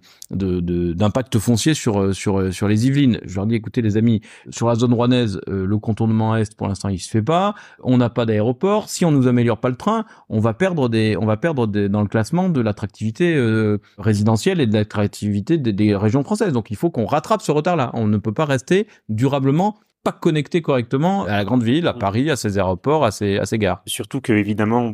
Speaker 2: d'impact foncier sur sur sur les Yvelines. Je leur dis écoutez les amis, sur la zone rouennaise, euh, le contournement est pour l'instant il se fait pas. On n'a pas d'aéroport. Si on nous améliore pas le train, on va perdre des on va perdre des, dans le classement de l'attractivité euh, résidentielle et de l'attractivité des, des régions françaises. Donc il faut qu'on rattrape ce retard-là. On ne peut pas rester durablement pas connecté correctement à la grande ville, à Paris, à ses aéroports, à ses, à ses gares.
Speaker 1: Surtout que, évidemment,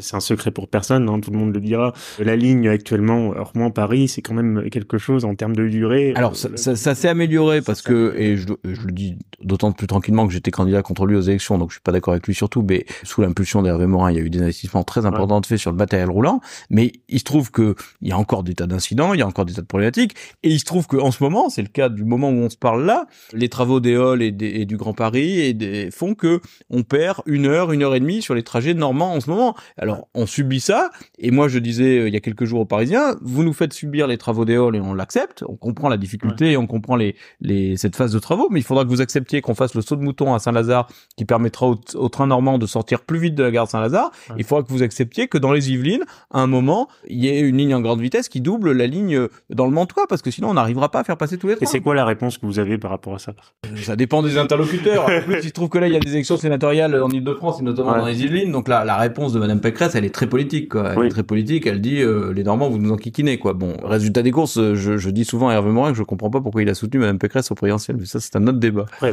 Speaker 1: c'est un secret pour personne, hein, tout le monde le dira. La ligne actuellement, Rouen-Paris, c'est quand même quelque chose en termes de durée.
Speaker 2: Alors ça, ça, ça s'est amélioré parce que, et je, je le dis d'autant plus tranquillement que j'étais candidat contre lui aux élections, donc je suis pas d'accord avec lui surtout, mais sous l'impulsion d'Hervé Morin, il y a eu des investissements très importants de faits sur le matériel roulant, mais il se trouve que il y a encore des tas d'incidents, il y a encore des tas de problématiques, et il se trouve que en ce moment, c'est le cas du moment où on se parle là, les travaux d'Éole et, et, du Grand Paris et des, font que on perd une heure, une heure et demie sur les trajets normands en ce moment. Alors, on subit ça, et moi je disais euh, il y a quelques jours aux Parisiens, vous nous faites subir les travaux d'Éole et on l'accepte, on comprend la difficulté et on comprend les, les, cette phase de travaux, mais il faudra que vous acceptiez qu'on fasse le saut de mouton à Saint-Lazare, qui permettra au, train normand de sortir plus vite de la gare Saint-Lazare. Il faudra que vous acceptiez que dans les Yvelines, à un moment, il y ait une ligne en grande vitesse qui double la ligne euh, dans le Mantois, parce que sinon on n'arrivera pas à faire passer tous les trains.
Speaker 1: Et c'est quoi la réponse que vous avez par rapport à ça?
Speaker 2: Euh, Ça dépend des interlocuteurs. il se trouve que là, il y a des élections sénatoriales en Ile-de-France et notamment dans les Yvelines, donc là, la réponse de Madame Pécresse, elle est très politique, quoi. Elle est très politique. Elle dit euh, les Normands, vous nous enquiquinez, quoi. Bon, résultat des courses, je, je dis souvent à Hervé Morin que je comprends pas pourquoi il a soutenu Madame Pécresse au présidentiel, mais ça, c'est un autre débat.
Speaker 1: Ouais,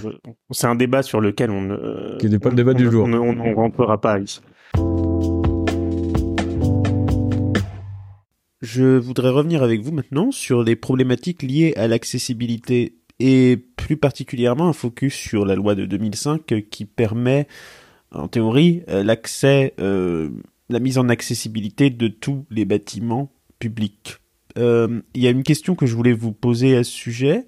Speaker 1: c'est un débat sur lequel on ne.
Speaker 2: Qui n'est pas le débat du jour.
Speaker 1: On ne rentrera pas ici. Je voudrais revenir avec vous maintenant sur les problématiques liées à l'accessibilité et plus particulièrement un focus sur la loi de 2005 qui permet en théorie euh, l'accès euh, la mise en accessibilité de tous les bâtiments publics. Euh, il y a une question que je voulais vous poser à ce sujet.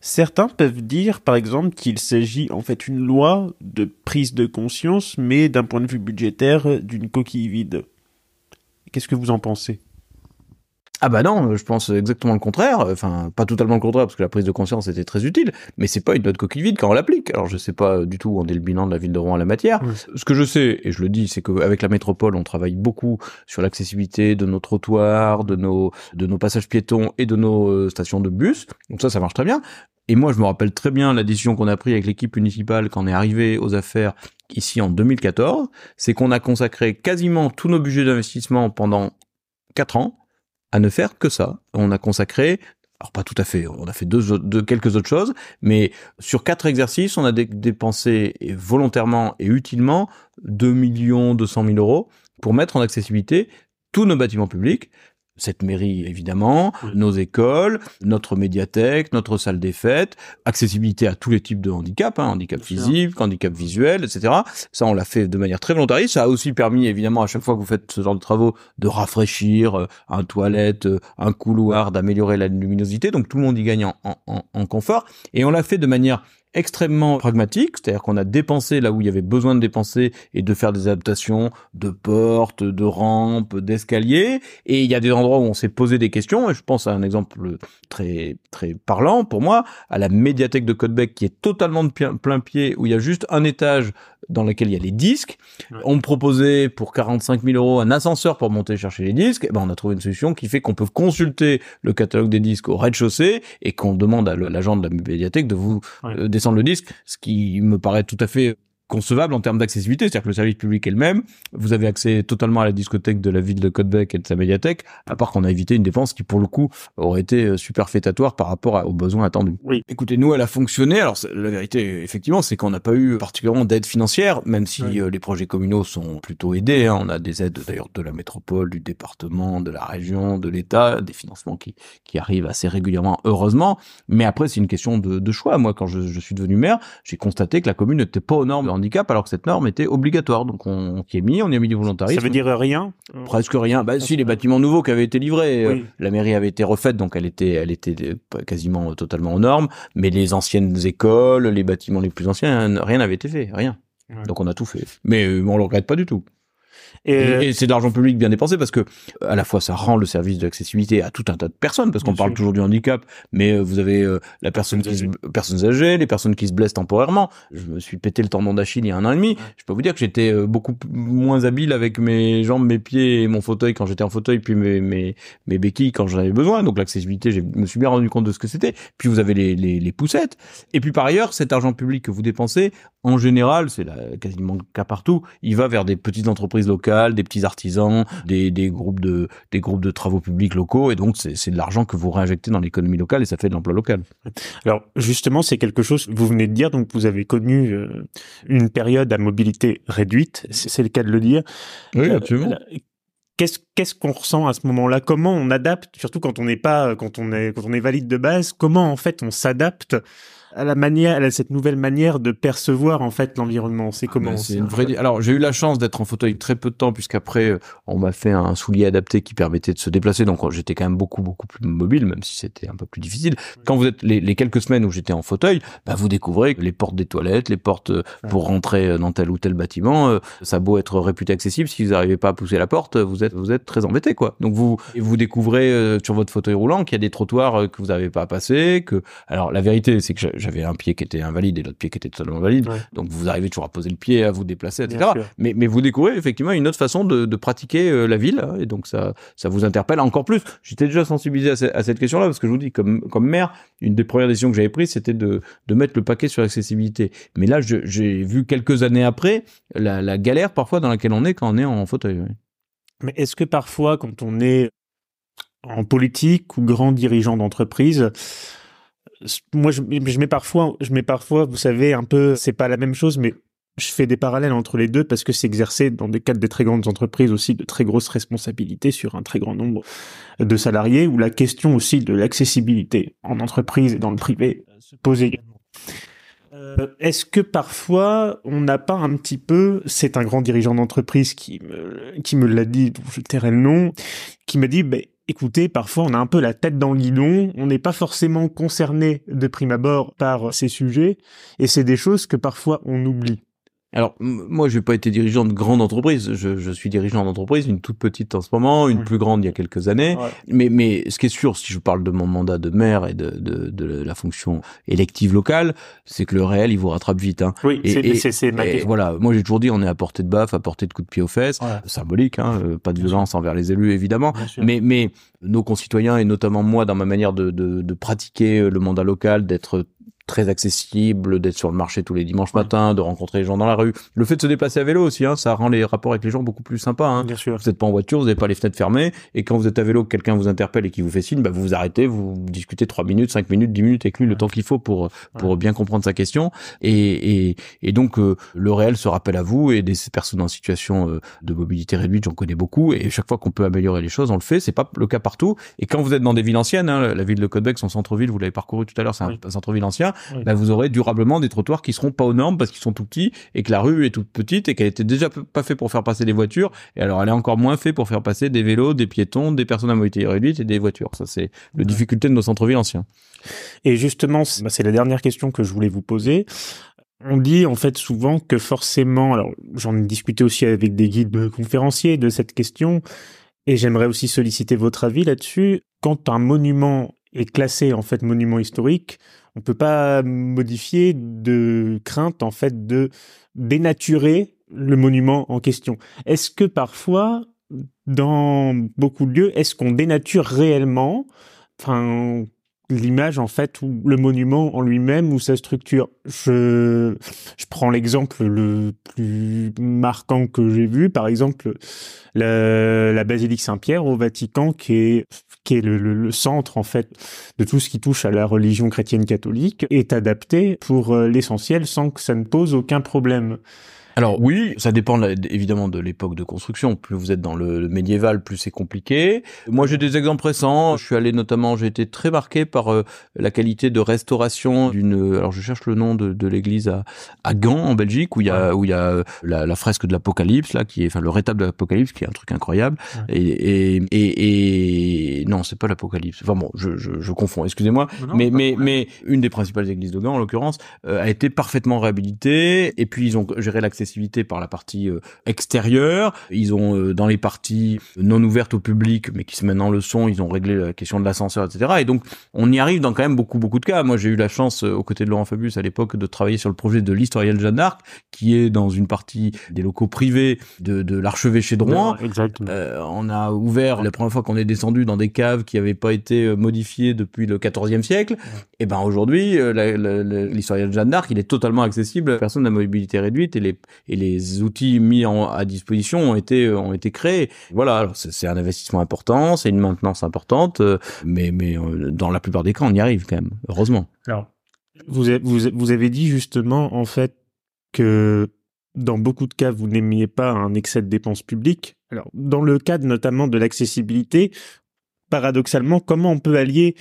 Speaker 1: Certains peuvent dire, par exemple, qu'il s'agit en fait une loi de prise de conscience, mais d'un point de vue budgétaire, d'une coquille vide. Qu'est-ce que vous en pensez?
Speaker 2: Ah bah non, je pense exactement le contraire. Enfin, pas totalement le contraire parce que la prise de conscience était très utile, mais c'est pas une note coquille vide quand on l'applique. Alors je sais pas du tout où on est le bilan de la ville de Rouen à la matière. Ce que je sais et je le dis, c'est qu'avec la métropole, on travaille beaucoup sur l'accessibilité de nos trottoirs, de nos de nos passages piétons et de nos euh, stations de bus. Donc ça, ça marche très bien. Et moi, je me rappelle très bien la décision qu'on a prise avec l'équipe municipale quand on est arrivé aux affaires ici en 2014, c'est qu'on a consacré quasiment tous nos budgets d'investissement pendant quatre ans à ne faire que ça. On a consacré alors pas tout à fait, on a fait deux, quelques autres choses, mais sur quatre exercices, on a dépensé volontairement et utilement 2 millions 200 000 euros pour mettre en accessibilité tous nos bâtiments publics, cette mairie évidemment, nos écoles, notre médiathèque, notre salle des fêtes, accessibilité à tous les types de handicap, hein, handicap physique, handicap visuel, etc. Ça, on l'a fait de manière très volontariste. Ça a aussi permis évidemment à chaque fois que vous faites ce genre de travaux de rafraîchir euh, un toilette, euh, un couloir, d'améliorer la luminosité. Donc tout le monde y gagne en, en, en confort. Et on l'a fait de manière extrêmement pragmatique, c'est-à-dire qu'on a dépensé là où il y avait besoin de dépenser et de faire des adaptations de portes, de rampes, d'escaliers, et il y a des endroits où on s'est posé des questions, et je pense à un exemple très très parlant pour moi, à la médiathèque de Codebec qui est totalement de plein pied, où il y a juste un étage dans lequel il y a les disques. On me proposait pour 45 000 euros un ascenseur pour monter chercher les disques. Et ben on a trouvé une solution qui fait qu'on peut consulter le catalogue des disques au rez-de-chaussée et qu'on demande à l'agent de la médiathèque de vous euh, descendre le disque, ce qui me paraît tout à fait concevable en termes d'accessibilité, c'est-à-dire que le service public est le même, vous avez accès totalement à la discothèque de la ville de Côte-Bec et de sa médiathèque, à part qu'on a évité une dépense qui pour le coup aurait été euh, superfétatoire par rapport aux besoins attendus.
Speaker 1: Oui.
Speaker 2: Écoutez, nous elle a fonctionné, alors la vérité effectivement c'est qu'on n'a pas eu particulièrement d'aide financière, même si euh, les projets communaux sont plutôt aidés, hein. on a des aides d'ailleurs de la métropole, du département, de la région, de l'État, des financements qui, qui arrivent assez régulièrement, heureusement, mais après c'est une question de, de choix. Moi quand je, je suis devenu maire, j'ai constaté que la commune n'était pas aux normes handicap alors que cette norme était obligatoire. Donc on, y est mis, on y a mis du volontarisme.
Speaker 1: Ça veut dire rien
Speaker 2: Presque rien. Bah si, les bâtiments nouveaux qui avaient été livrés, euh, la mairie avait été refaite, donc elle était, elle était euh, quasiment totalement aux normes. Mais les anciennes écoles, les bâtiments les plus anciens, rien n'avait été fait, rien. Donc on a tout fait. Mais euh, on le regrette pas du tout. Et, c'est de l'argent public bien dépensé parce que à la fois ça rend le service de l'accessibilité à tout un tas de personnes parce qu'on parle toujours du handicap, mais euh, vous avez euh, la personne qui se, personnes âgées, les personnes qui se blessent temporairement. Je me suis pété le tendon d'Achille il y a un an et demi. Je peux vous dire que j'étais euh, beaucoup moins habile avec mes jambes, mes pieds et mon fauteuil quand j'étais en fauteuil, puis mes mes, mes béquilles quand j'en avais besoin. Donc l'accessibilité, je me suis bien rendu compte de ce que c'était. Puis vous avez les, les, les poussettes. Et puis par ailleurs, cet argent public que vous dépensez, en général, c'est quasiment le cas partout, il va vers des petites entreprises locales, des petits artisans, des, des groupes de des groupes de travaux publics locaux, et donc c'est de l'argent que vous réinjectez dans l'économie locale et ça fait de l'emploi local.
Speaker 1: Alors justement, c'est quelque chose que vous venez de dire, donc vous avez connu euh, une période à mobilité réduite, c'est le cas de le dire.
Speaker 2: Oui, absolument.
Speaker 1: Euh, qu'est-ce qu'est-ce qu'on ressent à ce moment-là? Comment on adapte, surtout quand on n'est pas, quand on est, quand on est valide de base Comment en fait on s'adapte à la manière, à cette nouvelle manière de percevoir en fait l'environnement. C'est ah, comment
Speaker 2: C'est une vraie. Alors j'ai eu la chance d'être en fauteuil très peu de temps puisqu'après euh, on m'a fait un soulier adapté qui permettait de se déplacer, donc euh, j'étais quand même beaucoup beaucoup plus mobile, même si c'était un peu plus difficile. Quand vous êtes les, quelques semaines où j'étais en fauteuil, bah, vous découvrez que les portes des toilettes, les portes euh, pour rentrer dans tel ou tel bâtiment, ça a beau être réputé accessible, si vous n'arrivez pas à pousser la porte, vous êtes vous êtes très embêté quoi. Donc vous vous découvrez sur votre fauteuil roulant qu'il y a des trottoirs que vous n'avez pas à passer, que alors la vérité c'est que j'avais un pied qui était invalide et l'autre pied qui était totalement valide. Donc vous arrivez toujours à poser le pied, à vous déplacer, etc. Mais, mais vous découvrez effectivement une autre façon de, de pratiquer euh, la ville hein, et donc ça, ça vous interpelle encore plus. J'étais déjà sensibilisé à, cette question-là parce que je vous dis, comme, comme maire, une des premières décisions que j'avais prises, c'était de, de mettre le paquet sur l'accessibilité. Mais là, j'ai vu quelques années après la, la, galère parfois dans laquelle on est quand on est en fauteuil.
Speaker 1: Mais est-ce que parfois, quand on est en politique ou grand dirigeant d'entreprise, moi je, mets parfois je mets parfois vous savez un peu c'est pas la même chose mais je fais des parallèles entre les deux parce que c'est exercé dans des cadres des très grandes entreprises aussi de très grosses responsabilités sur un très grand nombre de salariés où la question aussi de l'accessibilité en entreprise et dans le privé se pose également. Euh, Est-ce que parfois on n'a pas un petit peu, c'est un grand dirigeant d'entreprise qui me, qui me l'a dit, dont je tairai le nom, qui me dit, ben, écoutez, parfois on a un peu la tête dans le guidon, on n'est pas forcément concerné de prime abord par ces sujets, et c'est des choses que parfois on oublie.
Speaker 2: Alors moi, je n'ai pas été dirigeant de grande entreprise. Je, je suis dirigeant d'entreprise, une toute petite en ce moment, une plus grande il y a quelques années. Mais, mais ce qui est sûr, si je parle de mon mandat de maire et de, de, de la fonction élective locale, c'est que le réel, il vous rattrape vite. Hein.
Speaker 1: Oui, c'est
Speaker 2: Voilà, moi j'ai toujours dit, on est à portée de baffe, à portée de coup de pied aux fesses, symbolique, hein, euh, pas de violence envers les élus évidemment. Mais, mais nos concitoyens et notamment moi, dans ma manière de, de, de pratiquer le mandat local, d'être très accessible, d'être sur le marché tous les dimanches matins, de rencontrer les gens dans la rue. Le fait de se déplacer à vélo aussi, hein, ça rend les rapports avec les gens beaucoup plus sympas. Hein.
Speaker 1: Bien sûr.
Speaker 2: Vous n'êtes pas en voiture, vous n'avez pas les fenêtres fermées, et quand vous êtes à vélo, quelqu'un vous interpelle et qui vous fait signe, bah, vous vous arrêtez, vous discutez trois minutes, cinq minutes, dix minutes avec lui, le temps qu'il faut pour pour bien comprendre sa question. Et, et, et donc euh, le réel se rappelle à vous et des personnes en situation euh, de mobilité réduite, j'en connais beaucoup, et chaque fois qu'on peut améliorer les choses, on le fait. C'est pas le cas partout. Et quand vous êtes dans des villes anciennes, hein, la ville de Codbec, son centre-ville, vous l'avez parcouru tout à l'heure, c'est un, centre-ville ancien, bah, vous aurez durablement des trottoirs qui seront pas aux normes parce qu'ils sont tout petits et que la rue est toute petite et qu'elle était déjà pas fait pour faire passer des voitures et alors elle est encore moins fait pour faire passer des vélos, des piétons, des personnes à mobilité réduite et des voitures. Ça c'est la difficulté de nos centres-villes anciens.
Speaker 1: Et justement, bah, c'est la dernière question que je voulais vous poser. On dit en fait souvent que forcément, alors j'en ai discuté aussi avec des guides conférenciers de cette question, et j'aimerais aussi solliciter votre avis là-dessus. Quand un monument est classé en fait monument historique, on peut pas modifier de crainte en fait de dénaturer le monument en question. Est-ce que parfois, dans beaucoup de lieux, est-ce qu'on dénature réellement? L'image en fait ou le monument en lui-même ou sa structure. Je je prends l'exemple le plus marquant que j'ai vu, par exemple la, la basilique Saint-Pierre au Vatican, qui est qui est le, le, centre en fait de tout ce qui touche à la religion chrétienne catholique, est adapté pour euh, l'essentiel sans que ça ne pose aucun problème.
Speaker 2: Alors oui, ça dépend évidemment de l'époque de construction. Plus vous êtes dans le, médiéval, plus c'est compliqué. Moi, j'ai des exemples récents. Je suis allé notamment, j'ai été très marqué par euh, la qualité de restauration d'une. Alors, je cherche le nom de, de l'église à, à Gand en Belgique où il y a où il y a euh, la, la fresque de l'Apocalypse là, qui est enfin le rétable de l'Apocalypse, qui est un truc incroyable. Et, et, et, et non, c'est pas l'Apocalypse. Enfin bon, je, je, je confonds. Excusez-moi. Mais mais mais une des principales églises de Gand en l'occurrence euh, a été parfaitement réhabilitée. Et puis ils ont géré l'accès par la partie euh, extérieure. Ils ont euh, dans les parties non ouvertes au public, mais qui se maintenant le son, ils ont réglé la question de l'ascenseur, etc. Et donc on y arrive dans quand même beaucoup beaucoup de cas. Moi j'ai eu la chance euh, aux côtés de Laurent Fabius à l'époque de travailler sur le projet de l'historienne Jeanne d'Arc, qui est dans une partie des locaux privés de, de l'archevêché de Rouen. Euh, on a ouvert la première fois qu'on est descendu dans des caves qui n'avaient pas été modifiées depuis le XIVe siècle. Et ben aujourd'hui, l'historienne Jeanne d'Arc, il est totalement accessible à personnes à mobilité réduite et les et les outils mis à disposition ont été ont été créés. Voilà, c'est un investissement important, c'est une maintenance importante, euh, mais mais euh, dans la plupart des cas, on y arrive quand même, heureusement.
Speaker 1: Alors, vous avez, vous avez dit justement en fait que dans beaucoup de cas, vous n'aimiez pas un excès de dépenses publiques. Alors, dans le cadre notamment de l'accessibilité, paradoxalement, comment on peut allier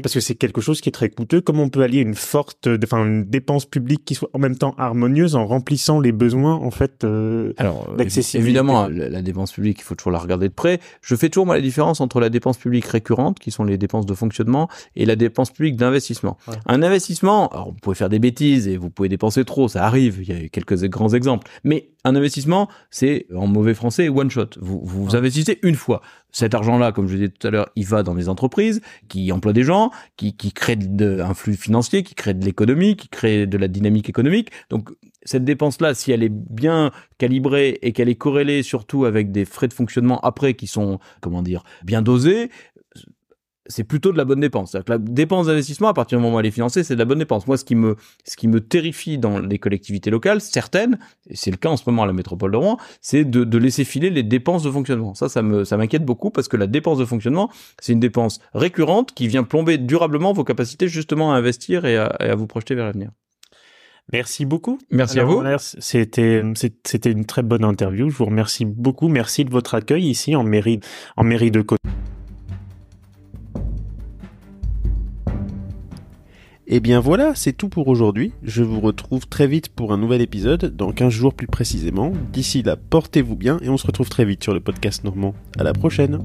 Speaker 1: parce que c'est quelque chose qui est très coûteux. Comment on peut allier une forte, enfin une dépense publique qui soit en même temps harmonieuse en remplissant les besoins en fait euh,
Speaker 2: Alors évidemment, la, dépense publique, il faut toujours la regarder de près. Je fais toujours moi la différence entre la dépense publique récurrente, qui sont les dépenses de fonctionnement, et la dépense publique d'investissement. Un investissement, alors vous pouvez faire des bêtises et vous pouvez dépenser trop, ça arrive. Il y a quelques grands exemples, mais un investissement, c'est en mauvais français one shot. Vous vous investissez une fois. Cet argent-là, comme je disais tout à l'heure, il va dans des entreprises qui emploient des gens, qui, qui créent de, un flux financier, qui créent de l'économie, qui créent de la dynamique économique. Donc cette dépense-là, si elle est bien calibrée et qu'elle est corrélée surtout avec des frais de fonctionnement après qui sont, comment dire, bien dosés, c'est plutôt de la bonne dépense. Que la dépense d'investissement, à partir du moment où elle est financée, c'est de la bonne dépense. Moi, ce qui me, ce qui me terrifie dans les collectivités locales, certaines, et c'est le cas en ce moment à la métropole de Rouen, c'est de, de laisser filer les dépenses de fonctionnement. Ça, ça me, ça m'inquiète beaucoup parce que la dépense de fonctionnement, c'est une dépense récurrente qui vient plomber durablement vos capacités justement à investir et à, à vous projeter vers l'avenir.
Speaker 1: Merci beaucoup.
Speaker 2: Merci à vous.
Speaker 1: C'était c'était une très bonne interview. Je vous remercie beaucoup. Merci de votre accueil ici en mairie en mairie de Côte. Et eh bien voilà, c'est tout pour aujourd'hui. Je vous retrouve très vite pour un nouvel épisode, dans 15 jours plus précisément. D'ici là, portez-vous bien et on se retrouve très vite sur le podcast normand. À la prochaine!